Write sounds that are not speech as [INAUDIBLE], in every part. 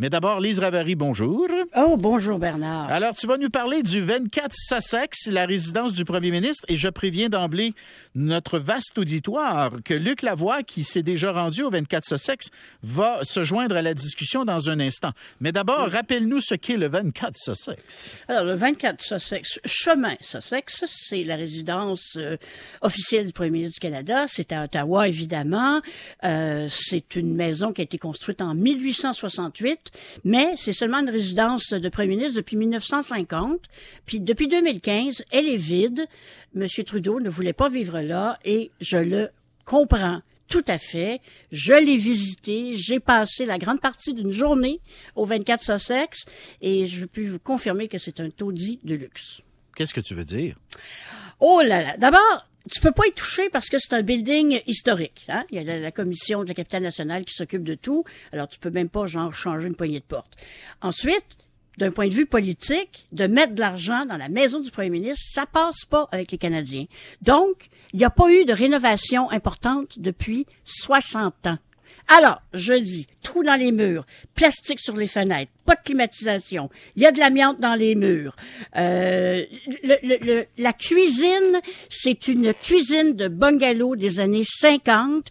Mais d'abord, Lise Ravary, bonjour. Oh, bonjour Bernard. Alors, tu vas nous parler du 24 Sussex, la résidence du premier ministre, et je préviens d'emblée notre vaste auditoire que Luc Lavoie, qui s'est déjà rendu au 24 Sussex, va se joindre à la discussion dans un instant. Mais d'abord, rappelle-nous ce qu'est le 24 Sussex. Alors, le 24 Sussex, chemin Sussex, c'est la résidence euh, officielle du premier ministre du Canada. C'est à Ottawa, évidemment. Euh, c'est une maison qui a été construite en 1868 mais c'est seulement une résidence de premier ministre depuis 1950. Puis depuis 2015, elle est vide. Monsieur Trudeau ne voulait pas vivre là et je le comprends. Tout à fait. Je l'ai visité. J'ai passé la grande partie d'une journée au 24 Sussex et je peux vous confirmer que c'est un taudis de luxe. Qu'est-ce que tu veux dire? Oh là là. D'abord, tu peux pas y toucher parce que c'est un building historique. Hein? Il y a la, commission de la capitale nationale qui s'occupe de tout. Alors, tu peux même pas, genre, changer une poignée de porte. Ensuite, d'un point de vue politique, de mettre de l'argent dans la maison du premier ministre, ça passe pas avec les Canadiens. Donc, il n'y a pas eu de rénovation importante depuis 60 ans. Alors, je dis, trous dans les murs, plastique sur les fenêtres, pas de climatisation, il y a de l'amiante dans les murs. Euh, la cuisine, c'est une cuisine de bungalow des années 50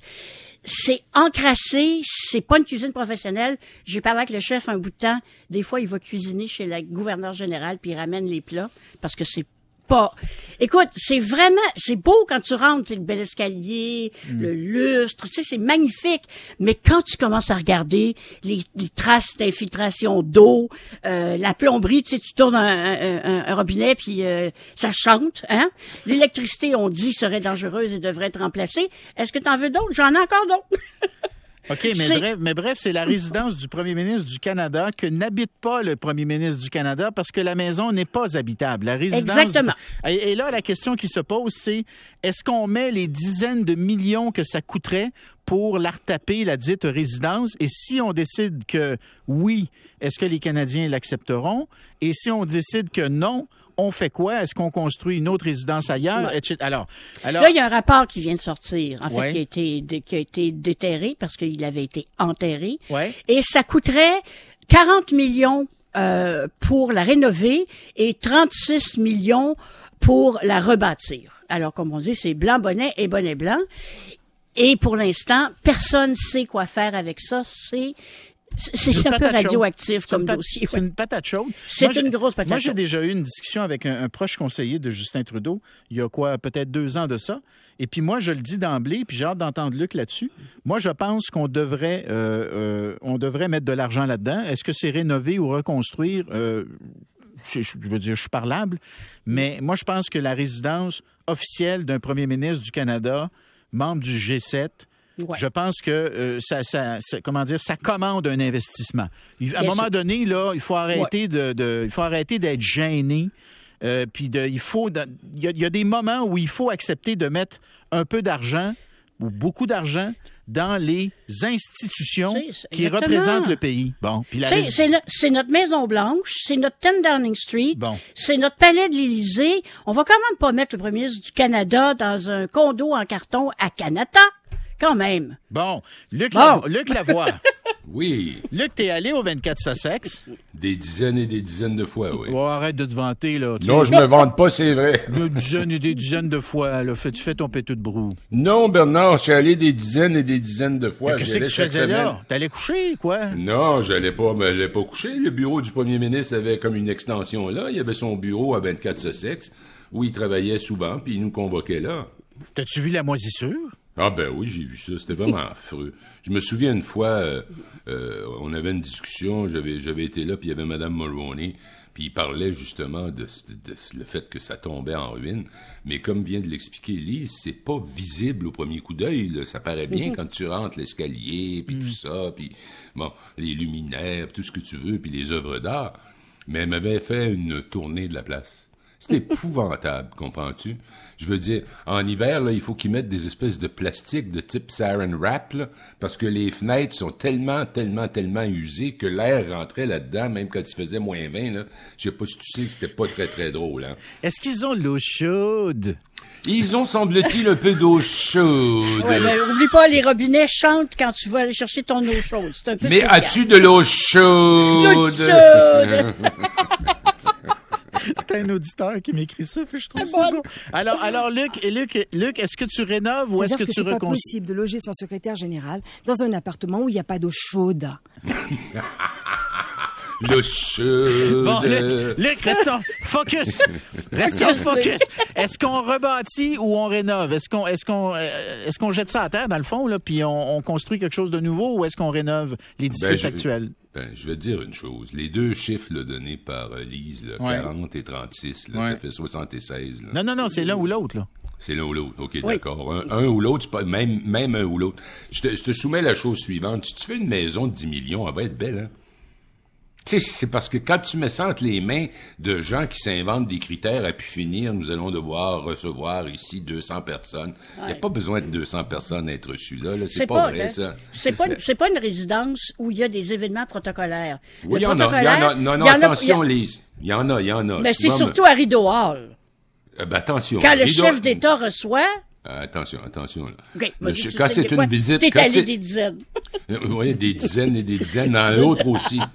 c'est encrassé, c'est pas une cuisine professionnelle. J'ai parlé avec le chef un bout de temps. Des fois, il va cuisiner chez le gouverneur général puis il ramène les plats parce que c'est pas. Écoute, c'est vraiment, c'est beau quand tu rentres, le bel escalier, mm. le lustre, tu sais, c'est magnifique. Mais quand tu commences à regarder les, traces d'infiltration d'eau, euh, la plomberie, tu sais, tu tournes un, robinet puis euh, ça chante, hein? L'électricité, on dit, serait dangereuse et devrait être remplacée. Est-ce que tu en veux d'autres? J'en ai encore d'autres. [LAUGHS] OK, mais bref, mais bref, c'est la résidence du premier ministre du Canada que n'habite pas le premier ministre du Canada parce que la maison n'est pas habitable. La résidence Exactement. Et là, la question qui se pose, c'est est-ce qu'on met les dizaines de millions que ça coûterait pour la retaper, la dite résidence? Et si on décide que oui, est-ce que les Canadiens l'accepteront? Et si on décide que non, on fait quoi? Est-ce qu'on construit une autre résidence ailleurs? Alors, alors, Là, il y a un rapport qui vient de sortir, en fait, qui, a été, qui a été déterré parce qu'il avait été enterré. Et ça coûterait 40 millions euh, pour la rénover et 36 millions pour la rebâtir. Alors, comme on dit, c'est blanc bonnet et bonnet blanc. Et pour l'instant, personne ne sait quoi faire avec ça. C'est c'est un peu radioactif comme dossier. C'est une patate chaude. C'est une grosse patate Moi, j'ai déjà eu une discussion avec un, proche conseiller de Justin Trudeau, il y a quoi, peut-être deux ans de ça. Et puis moi, je le dis d'emblée, puis j'ai hâte d'entendre Luc là-dessus. Moi, je pense qu'on devrait, euh, euh, on devrait mettre de l'argent là-dedans. Est-ce que c'est rénover ou reconstruire? Euh, je, veux dire, je suis parlable, mais moi, je pense que la résidence officielle d'un premier ministre du Canada, membre du G7, je pense que euh, ça, ça, comment dire, ça commande un investissement. À un moment donné, là, il faut arrêter de, il faut arrêter d'être gêné. Euh, puis il faut, il y, a des moments où il faut accepter de mettre un peu d'argent ou beaucoup d'argent dans les institutions qui représentent le pays. Bon, c'est notre Maison Blanche, c'est notre 10 Downing Street, bon. c'est notre palais de l'Élysée. On va quand même pas mettre le premier ministre du Canada dans un condo en carton à Canada. Quand même. Bon, Luc, Lavoie. [LAUGHS] oui. Luc, t'es allé au 24 Sussex? Des dizaines et des dizaines de fois, oui. Oh, arrête de te vanter, là. non, je me vante pas, c'est vrai. [LAUGHS] Des dizaines et des dizaines de fois, là. Tu fais ton pétou de brou. Non, Bernard, je suis allé des dizaines et des dizaines de fois. Qu'est-ce que tu faisais là? T'allais coucher, quoi? Non, j'allais pas, mais j'allais pas coucher. Le bureau du premier ministre avait comme une extension là. Il y avait son bureau à 24 Sussex, où il travaillait souvent, puis il nous convoquait là. T'as-tu vu la moisissure? Ah ben oui, j'ai vu ça. C'était vraiment [LAUGHS] affreux. Je me souviens une fois, euh, euh, on avait une discussion, j'avais, j'avais été là, puis il y avait Mme Mulroney, puis il parlait justement de, le fait que ça tombait en ruine. Mais comme vient de l'expliquer Lise, c'est pas visible au premier coup d'œil. Ça paraît bien mm-hmm. quand tu rentres l'escalier, puis tout mm. ça, puis bon, les luminaires, tout ce que tu veux, puis les œuvres d'art. Mais elle m'avait fait une tournée de la place C'est épouvantable, comprends-tu? Je veux dire, en hiver, là, il faut qu'ils mettent des espèces de plastique de type saran wrap, là, parce que les fenêtres sont tellement, tellement, tellement usées que l'air rentrait là-dedans, même quand il faisait moins 20, là. Je sais pas si tu sais que c'était pas très, très drôle, hein. Est-ce qu'ils ont de l'eau chaude? Ils ont, semble-t-il, un peu d'eau chaude. Ouais, mais oublie pas, les robinets chantent quand tu vas aller chercher ton eau chaude. C'est un peu Mais spécial. as-tu de l'eau chaude? L'eau chaude. [LAUGHS] [LAUGHS] C'est un auditeur qui m'écrit ça, puis je trouve Ah, ça bonne. beau. Alors, alors Luc, et Luc, Luc, est-ce que tu rénoves ou est-ce que tu c'est pas reconstruis? possible de loger son secrétaire général dans un appartement où il n'y a pas d'eau chaude. [LAUGHS] Chaude. Bon, Luc, Luc, restons focus. Restons focus. Est-ce qu'on rebâtit ou on rénove? Est-ce qu'on est-ce qu'on euh, est-ce qu'on jette ça à terre dans le fond là, puis on, on construit quelque chose de nouveau ou est-ce qu'on rénove l'édifice Ben, je- actuel? Ben, je vais te dire une chose. Les deux chiffres là, donnés par euh, Lise, là, Ouais. 40 et 36, là, Ouais. ça fait 76. là. Non, non, non, c'est l'un ou l'autre là. C'est l'un ou l'autre. OK, d'accord. Un, un ou l'autre, c'est pas même, même un ou l'autre. Je te, je te soumets la chose suivante. Si tu fais une maison de 10 millions, elle va être belle, hein? Tu sais, c'est parce que quand tu mets ça entre les mains de gens qui s'inventent des critères à pu finir, nous allons devoir recevoir ici 200 personnes. Il n'y a pas besoin de 200 personnes à être reçues là. là. C'est pas, pas, vrai, hein, ça. c'est pas, une résidence où il y a des événements protocolaires. Oui, il y en a. Il y en a. Non, non, il y en a- attention, a- Lise. Il y en a, il y en a. Mais c'est surtout à Rideau Hall. euh, ben, attention. Quand le Rideau- chef d'État reçoit, Euh, attention, attention. Là. Le quand c'est de quoi? une visite, T'es quand allé des dizaines. [LAUGHS] Euh, Oui, des dizaines et des dizaines, dans l'autre aussi. [LAUGHS]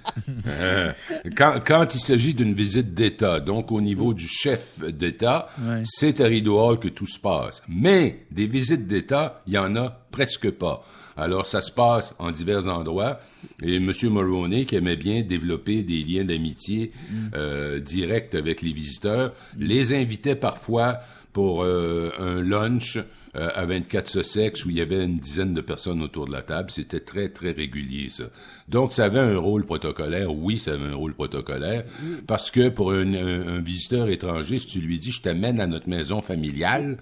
Euh, quand, quand il s'agit d'une visite d'État, donc au niveau du chef d'État, Ouais. c'est à Rideau Hall que tout se passe. Mais des visites d'État, il y en a presque pas. Alors, ça se passe en divers endroits. Et M. Mulroney, qui aimait bien développer des liens d'amitié euh, directs avec les visiteurs, les invitait parfois pour euh, un lunch euh, à 24 Sussex où il y avait une dizaine de personnes autour de la table. C'était très, très régulier, ça. Donc, ça avait un rôle protocolaire. Oui, ça avait un rôle protocolaire. Parce que pour un, un- un visiteur étranger, si tu lui dis, je t'amène à notre maison familiale,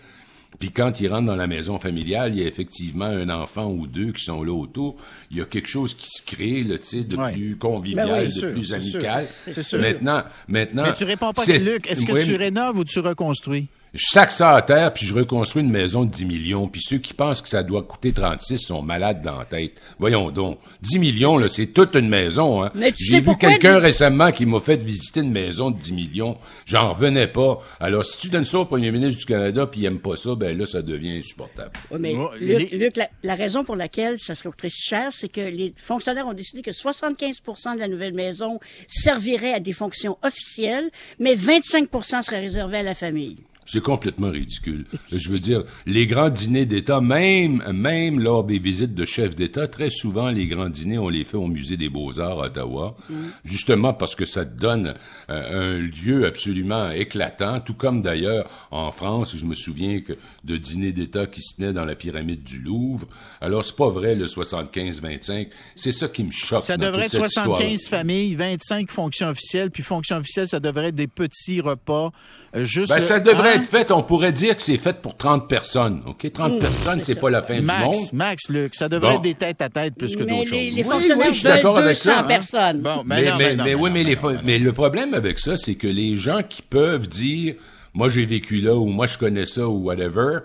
puis quand il rentre dans la maison familiale, il y a effectivement un enfant ou deux qui sont là autour. Il y a quelque chose qui se crée, tu sais, de Ouais. plus convivial, Ben oui, de sûr, plus amical. C'est sûr. Maintenant, maintenant. Mais tu réponds pas, c'est- Luc. Est-ce que Oui, tu mais- rénoves ou tu reconstruis? Je sac ça à terre, puis je reconstruis une maison de 10 millions, puis ceux qui pensent que ça doit coûter 36 sont malades dans la tête. Voyons donc. 10 millions, là, c'est toute une maison, hein. Mais tu J'ai sais vu quelqu'un récemment qui m'a fait visiter une maison de 10 millions. J'en revenais pas. Alors, si tu donnes ça au premier ministre du Canada, puis il aime pas ça, ben là, ça devient insupportable. Oui, mais Oh, Luc, les- Luc, la, la raison pour laquelle ça serait très cher, c'est que les fonctionnaires ont décidé que 75% de la nouvelle maison servirait à des fonctions officielles, mais 25% serait réservé à la famille. C'est complètement ridicule. Je veux dire, les grands dîners d'État, même, même lors des visites de chefs d'État, très souvent, les grands dîners, on les fait au Musée des Beaux-Arts à Ottawa, justement parce que ça donne euh, un lieu absolument éclatant, tout comme d'ailleurs en France, je me souviens que de dîners d'État qui se tenaient dans la pyramide du Louvre. Alors, c'est pas vrai, le 75-25. C'est ça qui me choque. Ça dans devrait être toute cette 75 histoire. familles, 25 fonctions officielles, puis fonctions officielles, ça devrait être des petits repas. euh, juste Ben, le- ça devrait? Être fait, on pourrait dire que c'est fait pour 30 personnes, OK? 30 personnes, c'est pas la fin du monde. Max, Max, Luc, ça devrait Bon. être des têtes à tête plus que mais d'autres les, choses. les Oui, fonctionnaires oui, je suis d'accord veulent avec 200 ça, hein. personnes. Bon, Mais, non, mais, non, mais non, oui, mais, les fo- non. mais le problème avec ça, c'est que les gens qui peuvent dire, moi j'ai vécu là ou moi je connais ça ou whatever,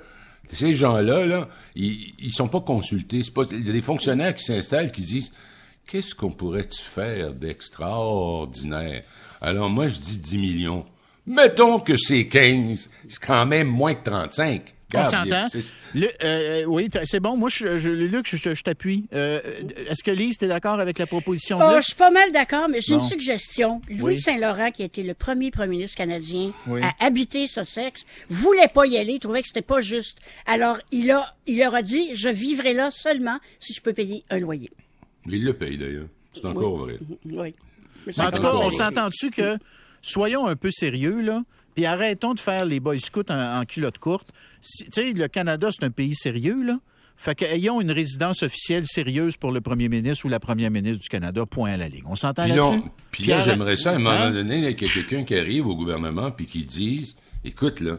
ces gens-là, là, ils, ils sont pas consultés. C'est pas, il y a des fonctionnaires qui s'installent qui disent, qu'est-ce qu'on pourrait-tu faire d'extraordinaire? Alors moi je dis 10 millions. Mettons que c'est 15. C'est quand même moins que 35. On s'entend. Le- euh, oui, c'est bon. Moi, je, je, Luc, je, t'appuie. Euh, Est-ce que Lise, t'es d'accord avec la proposition de Oh, Luc? je suis pas mal d'accord, mais j'ai une suggestion. Louis Oui. Saint-Laurent, qui a été le premier premier ministre canadien Oui. à habiter Sussex, voulait pas y aller, il trouvait que c'était pas juste. Alors, il a, il leur a dit, je vivrai là seulement si je peux payer un loyer. Il le paye d'ailleurs. C'est encore vrai. Oui. Mais En c'est tout cas, on s'entend-tu que soyons un peu sérieux, là, puis arrêtons de faire les boys scouts en, en culotte courte. Si- Tu sais, le Canada, c'est un pays sérieux, là. Fait qu'ayons une résidence officielle sérieuse pour le premier ministre ou la première ministre du Canada, point à la ligne. On s'entend là-dessus? puis là, j'aimerais ça, à un moment Hein? donné, qu'il y ait quelqu'un qui arrive au gouvernement puis qui dise, écoute, là,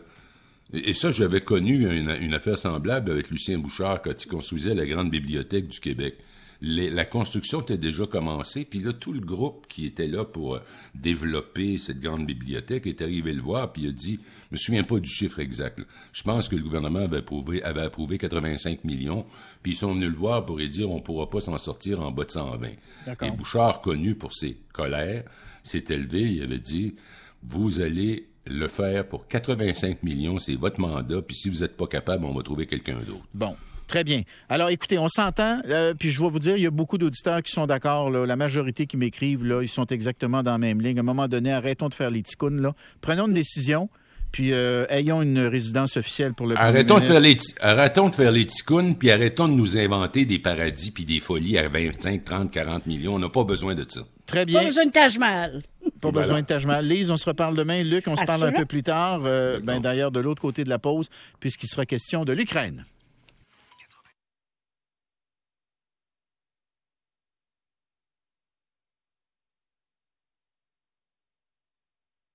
et et ça, j'avais connu une, une affaire semblable avec Lucien Bouchard quand il construisait la grande bibliothèque du Québec. Les- la construction était déjà commencée, puis là, tout le groupe qui était là pour euh, développer cette grande bibliothèque est arrivé le voir, puis il a dit, je me souviens pas du chiffre exact, là. je pense que le gouvernement avait approuvé, avait approuvé 85 millions, puis ils sont venus le voir pour lui dire, on pourra pas s'en sortir en bas de 120. D'accord. Et Bouchard, connu pour ses colères, s'est élevé, il avait dit, vous allez le faire pour 85 millions, c'est votre mandat, puis si vous n'êtes pas capable, on va trouver quelqu'un d'autre. Bon. Très bien. Alors, écoutez, on s'entend, euh, puis je vais vous dire, il y a beaucoup d'auditeurs qui sont d'accord. La majorité qui m'écrivent, là, ils sont exactement dans la même ligne. À un moment donné, arrêtons de faire les ticounes, là. Prenons une décision, puis euh, ayons une résidence officielle pour le Arrêtons de, faire les, arrêtons de faire les ticounes, puis arrêtons de nous inventer des paradis puis des folies à 25, 30, 40 millions. On n'a pas besoin de ça. Très Pas bien. besoin de Taj Mahal. Pas Voilà. besoin de Taj Mahal. Lise, on se reparle demain. Luc, on se parle un peu plus tard. Euh, ben. D'ailleurs, de l'autre côté de la pause, puisqu'il sera question de l'Ukraine.